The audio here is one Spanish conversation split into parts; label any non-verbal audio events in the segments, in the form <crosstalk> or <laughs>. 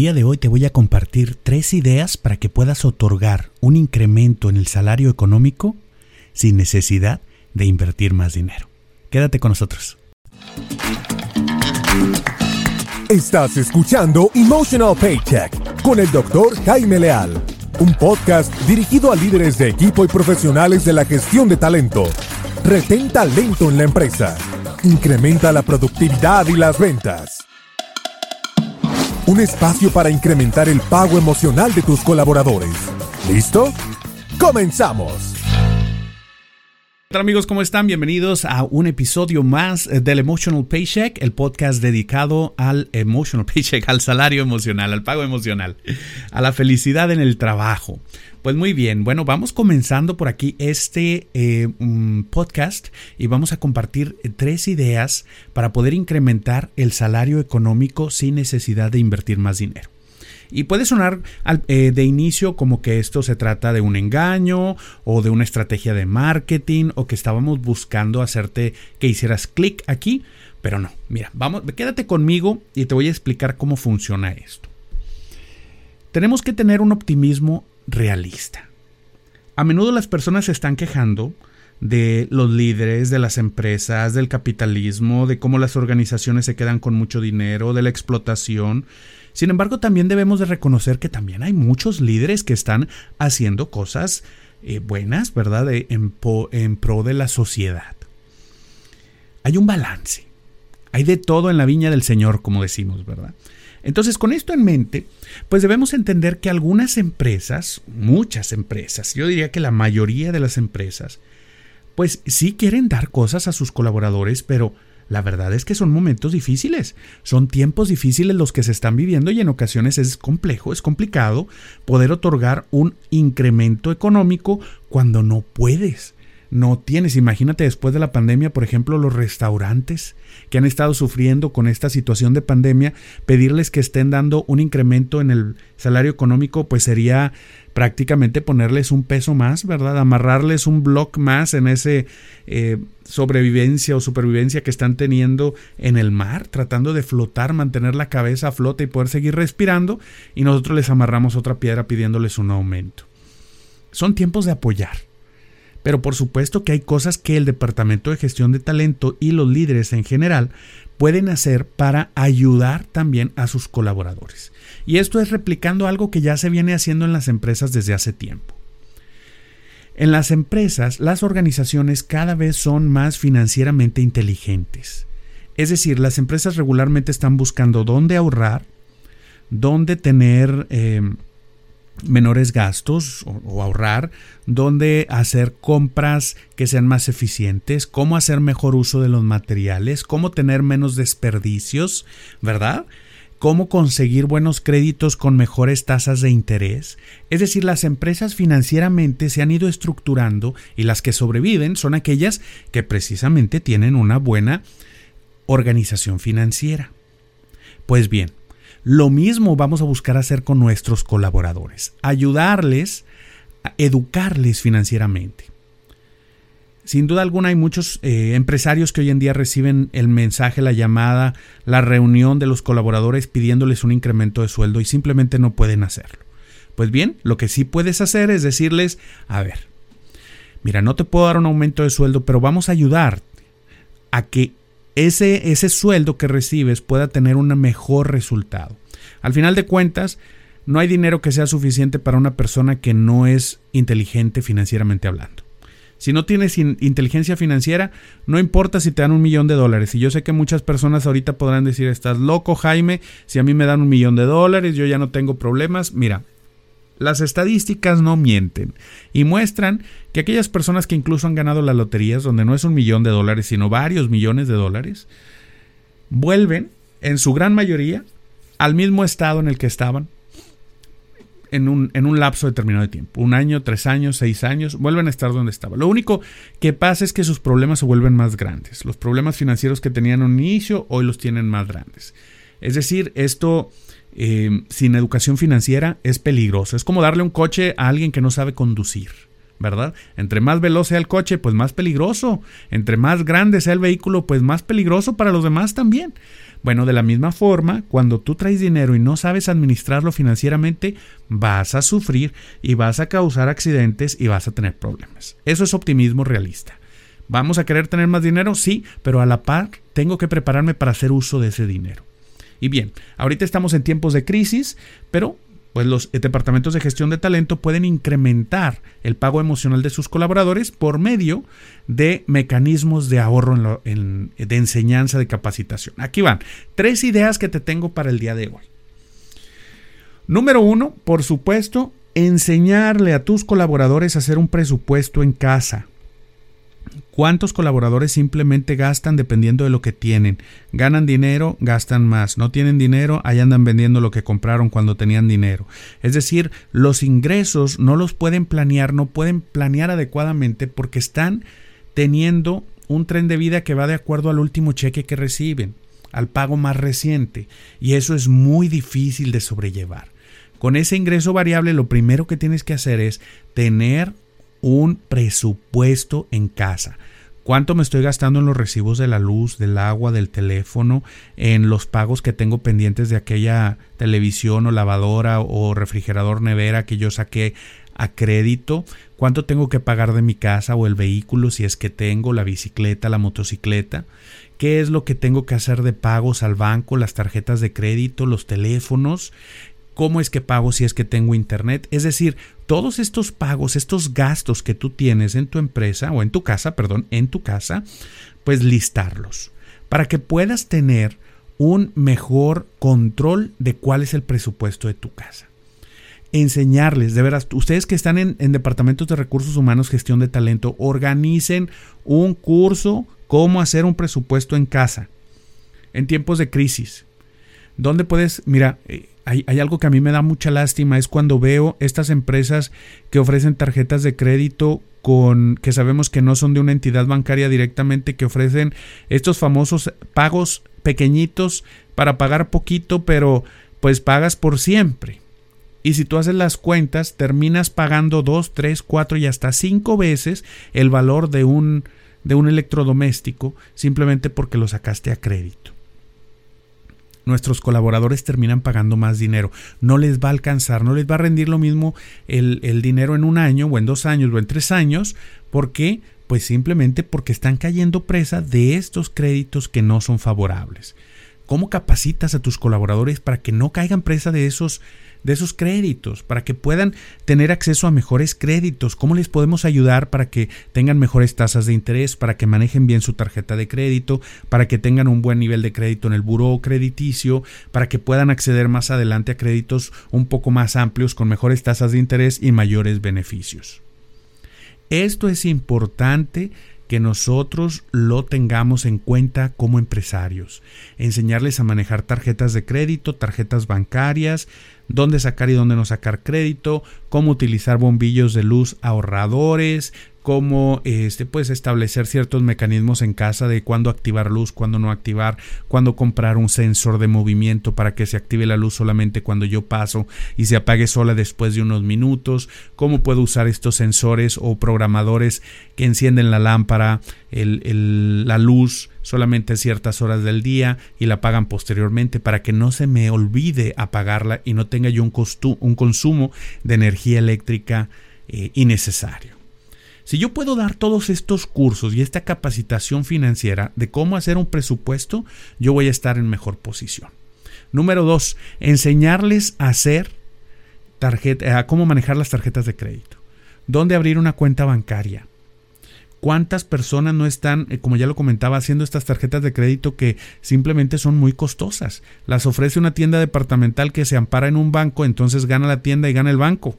día de hoy te voy a compartir tres ideas para que puedas otorgar un incremento en el salario económico sin necesidad de invertir más dinero. Quédate con nosotros. Estás escuchando Emotional Paycheck con el doctor Jaime Leal, un podcast dirigido a líderes de equipo y profesionales de la gestión de talento. Retén talento en la empresa. Incrementa la productividad y las ventas. Un espacio para incrementar el pago emocional de tus colaboradores. ¿Listo? ¡Comenzamos! Hola amigos? ¿Cómo están? Bienvenidos a un episodio más del Emotional Paycheck, el podcast dedicado al Emotional <laughs> Paycheck, al salario emocional, al pago emocional, a la felicidad en el trabajo. Pues muy bien, bueno, vamos comenzando por aquí este eh, podcast y vamos a compartir tres ideas para poder incrementar el salario económico sin necesidad de invertir más dinero. Y puede sonar eh, de inicio como que esto se trata de un engaño o de una estrategia de marketing o que estábamos buscando hacerte que hicieras clic aquí, pero no. Mira, vamos, quédate conmigo y te voy a explicar cómo funciona esto. Tenemos que tener un optimismo realista. A menudo las personas se están quejando de los líderes, de las empresas, del capitalismo, de cómo las organizaciones se quedan con mucho dinero, de la explotación. Sin embargo, también debemos de reconocer que también hay muchos líderes que están haciendo cosas eh, buenas, ¿verdad? en, en pro de la sociedad. Hay un balance. Hay de todo en la viña del Señor, como decimos, ¿verdad? Entonces, con esto en mente, pues debemos entender que algunas empresas, muchas empresas, yo diría que la mayoría de las empresas, pues sí quieren dar cosas a sus colaboradores, pero la verdad es que son momentos difíciles, son tiempos difíciles los que se están viviendo y en ocasiones es complejo, es complicado poder otorgar un incremento económico cuando no puedes no tienes. Imagínate después de la pandemia, por ejemplo, los restaurantes que han estado sufriendo con esta situación de pandemia, pedirles que estén dando un incremento en el salario económico, pues sería prácticamente ponerles un peso más, ¿verdad? Amarrarles un block más en ese eh, sobrevivencia o supervivencia que están teniendo en el mar, tratando de flotar, mantener la cabeza a flote y poder seguir respirando, y nosotros les amarramos otra piedra pidiéndoles un aumento. Son tiempos de apoyar pero por supuesto que hay cosas que el Departamento de Gestión de Talento y los líderes en general pueden hacer para ayudar también a sus colaboradores. Y esto es replicando algo que ya se viene haciendo en las empresas desde hace tiempo. En las empresas, las organizaciones cada vez son más financieramente inteligentes. Es decir, las empresas regularmente están buscando dónde ahorrar, dónde tener eh, menores gastos o, ahorrar, dónde hacer compras que sean más eficientes, cómo hacer mejor uso de los materiales, cómo tener menos desperdicios, ¿verdad? Cómo conseguir buenos créditos con mejores tasas de interés. Es decir, las empresas financieramente se han ido estructurando y las que sobreviven son aquellas que precisamente tienen una buena organización financiera. Pues bien, lo mismo vamos a buscar hacer con nuestros colaboradores, ayudarles, a educarles financieramente. Sin duda alguna hay muchos eh, empresarios que hoy en día reciben el mensaje, la llamada, la reunión de los colaboradores pidiéndoles un incremento de sueldo y simplemente no pueden hacerlo. Pues bien, lo que sí puedes hacer es decirles, a ver, mira, no te puedo dar un aumento de sueldo, pero vamos a ayudar a que ese, ese sueldo que recibes pueda tener un mejor resultado. Al final de cuentas, no hay dinero que sea suficiente para una persona que no es inteligente financieramente hablando. Si no tienes inteligencia financiera, no importa si te dan un millón de dólares. Y yo sé que muchas personas ahorita podrán decir, estás loco Jaime, si a mí me dan un millón de dólares, yo ya no tengo problemas. Mira, las estadísticas no mienten y muestran que aquellas personas que incluso han ganado las loterías, donde no es un millón de dólares, sino varios millones de dólares, vuelven, en su gran mayoría, al mismo estado en el que estaban en un, en un, lapso determinado de tiempo. Un año, tres años, seis años, vuelven a estar donde estaban. Lo único que pasa es que sus problemas se vuelven más grandes. Los problemas financieros que tenían un inicio hoy los tienen más grandes. Es decir, esto Em, sin educación financiera es peligroso. Es como darle un coche a alguien que no sabe conducir. ¿verdad? Entre más veloz sea el coche, pues más peligroso. Entre más grande sea el vehículo, pues más peligroso para los demás también. Bueno, de la misma forma, cuando tú traes dinero y no sabes administrarlo financieramente, vas a sufrir y vas a causar accidentes y vas a tener problemas. Eso es optimismo realista. ¿Vamos a querer tener más dinero? Sí, pero a la par tengo que prepararme para hacer uso de ese dinero. Y bien, ahorita estamos en tiempos de crisis, pero pues los departamentos de gestión de talento pueden incrementar el pago emocional de sus colaboradores por medio de mecanismos de ahorro en de enseñanza de capacitación. Aquí van tres ideas que te tengo para el día de hoy. Número uno, por supuesto, enseñarle a tus colaboradores a hacer un presupuesto en casa. ¿Cuántos colaboradores simplemente gastan dependiendo de lo que tienen? Ganan dinero, gastan más. No tienen dinero, ahí andan vendiendo lo que compraron cuando tenían dinero. Es decir, los ingresos no los pueden planear, no pueden planear adecuadamente porque están teniendo un tren de vida que va de acuerdo al último cheque que reciben, al pago más reciente. Y eso es muy difícil de sobrellevar. Con ese ingreso variable, lo primero que tienes que hacer es tener un presupuesto en casa. ¿Cuánto me estoy gastando en los recibos de la luz, del agua, del teléfono, en los pagos que tengo pendientes de aquella televisión o lavadora o refrigerador nevera que yo saqué a crédito? ¿Cuánto tengo que pagar de mi casa o el vehículo si es que tengo la bicicleta, la motocicleta? ¿Qué es lo que tengo que hacer de pagos al banco, las tarjetas de crédito, los teléfonos? Cómo es que pago si es que tengo internet. Es decir, todos estos pagos, estos gastos que tú tienes en tu empresa o en tu casa, perdón, en tu casa, pues listarlos para que puedas tener un mejor control de cuál es el presupuesto de tu casa. Enseñarles, de veras, ustedes que están en, en departamentos de recursos humanos, gestión de talento, organicen un curso cómo hacer un presupuesto en casa en tiempos de crisis. ¿Dónde puedes, mira, eh, hay, algo que a mí me da mucha lástima, es cuando veo estas empresas que ofrecen tarjetas de crédito con que sabemos que no son de una entidad bancaria directamente, que ofrecen estos famosos pagos pequeñitos para pagar poquito, pero pues pagas por siempre. Y si tú haces las cuentas, terminas pagando dos, tres, cuatro y hasta cinco veces el valor de un, de un electrodoméstico simplemente porque lo sacaste a crédito nuestros colaboradores terminan pagando más dinero. No les va a alcanzar, no les va a rendir lo mismo el, el dinero en un año o en dos años o en tres años. ¿Por qué? Pues simplemente porque están cayendo presa de estos créditos que no son favorables. ¿Cómo capacitas a tus colaboradores para que no caigan presa de esos de esos créditos, para que puedan tener acceso a mejores créditos, cómo les podemos ayudar para que tengan mejores tasas de interés, para que manejen bien su tarjeta de crédito, para que tengan un buen nivel de crédito en el buró crediticio, para que puedan acceder más adelante a créditos un poco más amplios con mejores tasas de interés y mayores beneficios. Esto es importante que nosotros lo tengamos en cuenta como empresarios. Enseñarles a manejar tarjetas de crédito, tarjetas bancarias, dónde sacar y dónde no sacar crédito, cómo utilizar bombillos de luz ahorradores, cómo este, pues, establecer ciertos mecanismos en casa de cuándo activar luz, cuándo no activar, cuándo comprar un sensor de movimiento para que se active la luz solamente cuando yo paso y se apague sola después de unos minutos, cómo puedo usar estos sensores o programadores que encienden la lámpara, la luz solamente ciertas horas del día y la apagan posteriormente para que no se me olvide apagarla y no tenga yo un, un consumo de energía eléctrica eh, innecesario. Si yo puedo dar todos estos cursos y esta capacitación financiera de cómo hacer un presupuesto, yo voy a estar en mejor posición. Número dos, enseñarles a hacer tarjeta, a cómo manejar las tarjetas de crédito, dónde abrir una cuenta bancaria. ¿Cuántas personas no están, eh, como ya lo comentaba, haciendo estas tarjetas de crédito que simplemente son muy costosas? Las ofrece una tienda departamental que se ampara en un banco, entonces gana la tienda y gana el banco.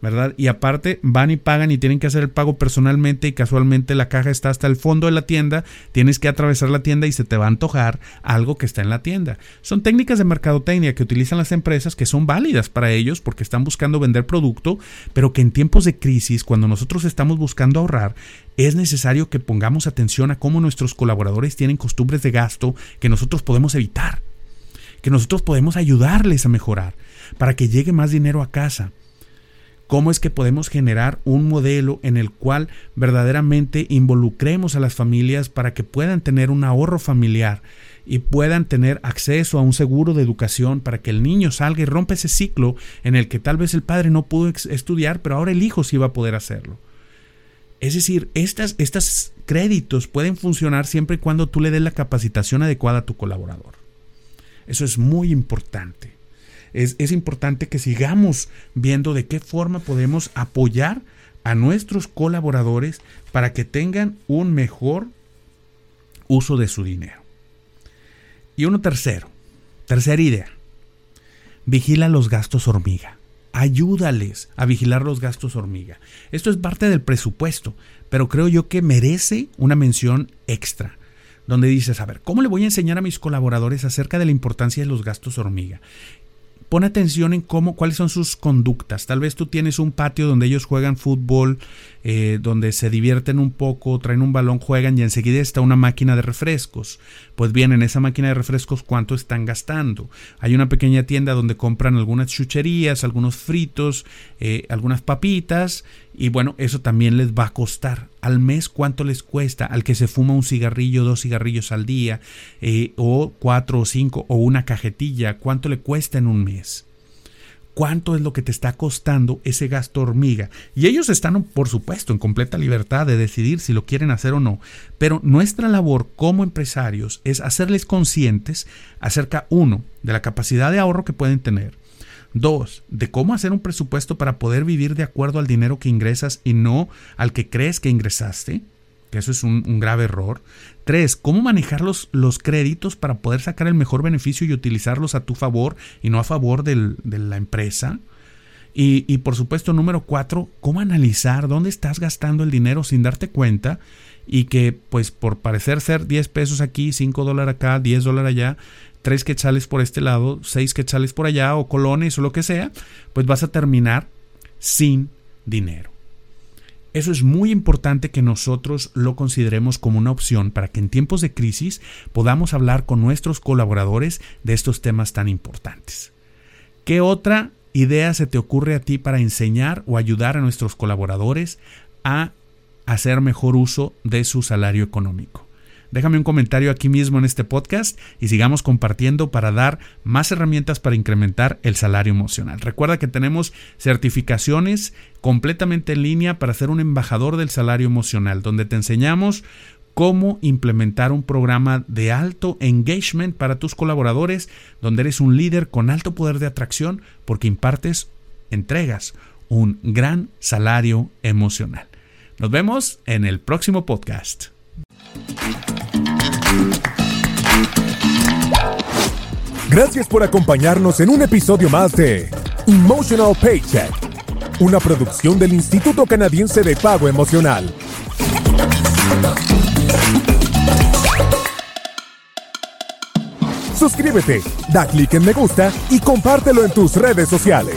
¿Verdad? Y aparte van y pagan y tienen que hacer el pago personalmente y casualmente la caja está hasta el fondo de la tienda, tienes que atravesar la tienda y se te va a antojar algo que está en la tienda. Son técnicas de mercadotecnia que utilizan las empresas que son válidas para ellos porque están buscando vender producto, pero que en tiempos de crisis, cuando nosotros estamos buscando ahorrar, es necesario que pongamos atención a cómo nuestros colaboradores tienen costumbres de gasto que nosotros podemos evitar, que nosotros podemos ayudarles a mejorar para que llegue más dinero a casa cómo es que podemos generar un modelo en el cual verdaderamente involucremos a las familias para que puedan tener un ahorro familiar y puedan tener acceso a un seguro de educación para que el niño salga y rompa ese ciclo en el que tal vez el padre no pudo estudiar, pero ahora el hijo sí va a poder hacerlo. Es decir, estos créditos pueden funcionar siempre y cuando tú le des la capacitación adecuada a tu colaborador. Eso es muy importante es, importante que sigamos viendo de qué forma podemos apoyar a nuestros colaboradores para que tengan un mejor uso de su dinero. Y uno tercero, tercera idea, vigila los gastos hormiga. Ayúdales a vigilar los gastos hormiga. Esto es parte del presupuesto, pero creo yo que merece una mención extra donde dices, a ver, ¿cómo le voy a enseñar a mis colaboradores acerca de la importancia de los gastos hormiga? Pon atención en cómo, cuáles son sus conductas. Tal vez tú tienes un patio donde ellos juegan fútbol, eh, donde se divierten un poco, traen un balón, juegan y enseguida está una máquina de refrescos. Pues bien, en esa máquina de refrescos, ¿cuánto están gastando? Hay una pequeña tienda donde compran algunas chucherías, algunos fritos, eh, algunas papitas y bueno, eso también les va a costar. Al mes, ¿cuánto les cuesta? Al que se fuma un cigarrillo, dos cigarrillos al día, eh, o cuatro o cinco, o una cajetilla, ¿cuánto le cuesta en un mes? ¿Cuánto es lo que te está costando ese gasto hormiga? Y ellos están, por supuesto, en completa libertad de decidir si lo quieren hacer o no. Pero nuestra labor como empresarios es hacerles conscientes acerca, uno, de la capacidad de ahorro que pueden tener Dos, de cómo hacer un presupuesto para poder vivir de acuerdo al dinero que ingresas y no al que crees que ingresaste, que eso es un, grave error. Tres, cómo manejar los, los, créditos para poder sacar el mejor beneficio y utilizarlos a tu favor y no a favor de la empresa. Y, y por supuesto, número cuatro, cómo analizar dónde estás gastando el dinero sin darte cuenta y que pues por parecer ser 10 pesos aquí, 5 dólares acá, 10 dólares allá, tres quetzales por este lado, seis quetzales por allá, o colones o lo que sea, pues vas a terminar sin dinero. Eso es muy importante que nosotros lo consideremos como una opción para que en tiempos de crisis podamos hablar con nuestros colaboradores de estos temas tan importantes. ¿Qué otra idea se te ocurre a ti para enseñar o ayudar a nuestros colaboradores a hacer mejor uso de su salario económico? Déjame un comentario aquí mismo en este podcast y sigamos compartiendo para dar más herramientas para incrementar el salario emocional. Recuerda que tenemos certificaciones completamente en línea para ser un embajador del salario emocional, donde te enseñamos cómo implementar un programa de alto engagement para tus colaboradores, donde eres un líder con alto poder de atracción porque impartes, entregas un gran salario emocional. Nos vemos en el próximo podcast. Gracias por acompañarnos en un episodio más de Emotional Paycheck, una producción del Instituto Canadiense de Pago Emocional. Suscríbete, da clic en me gusta y compártelo en tus redes sociales.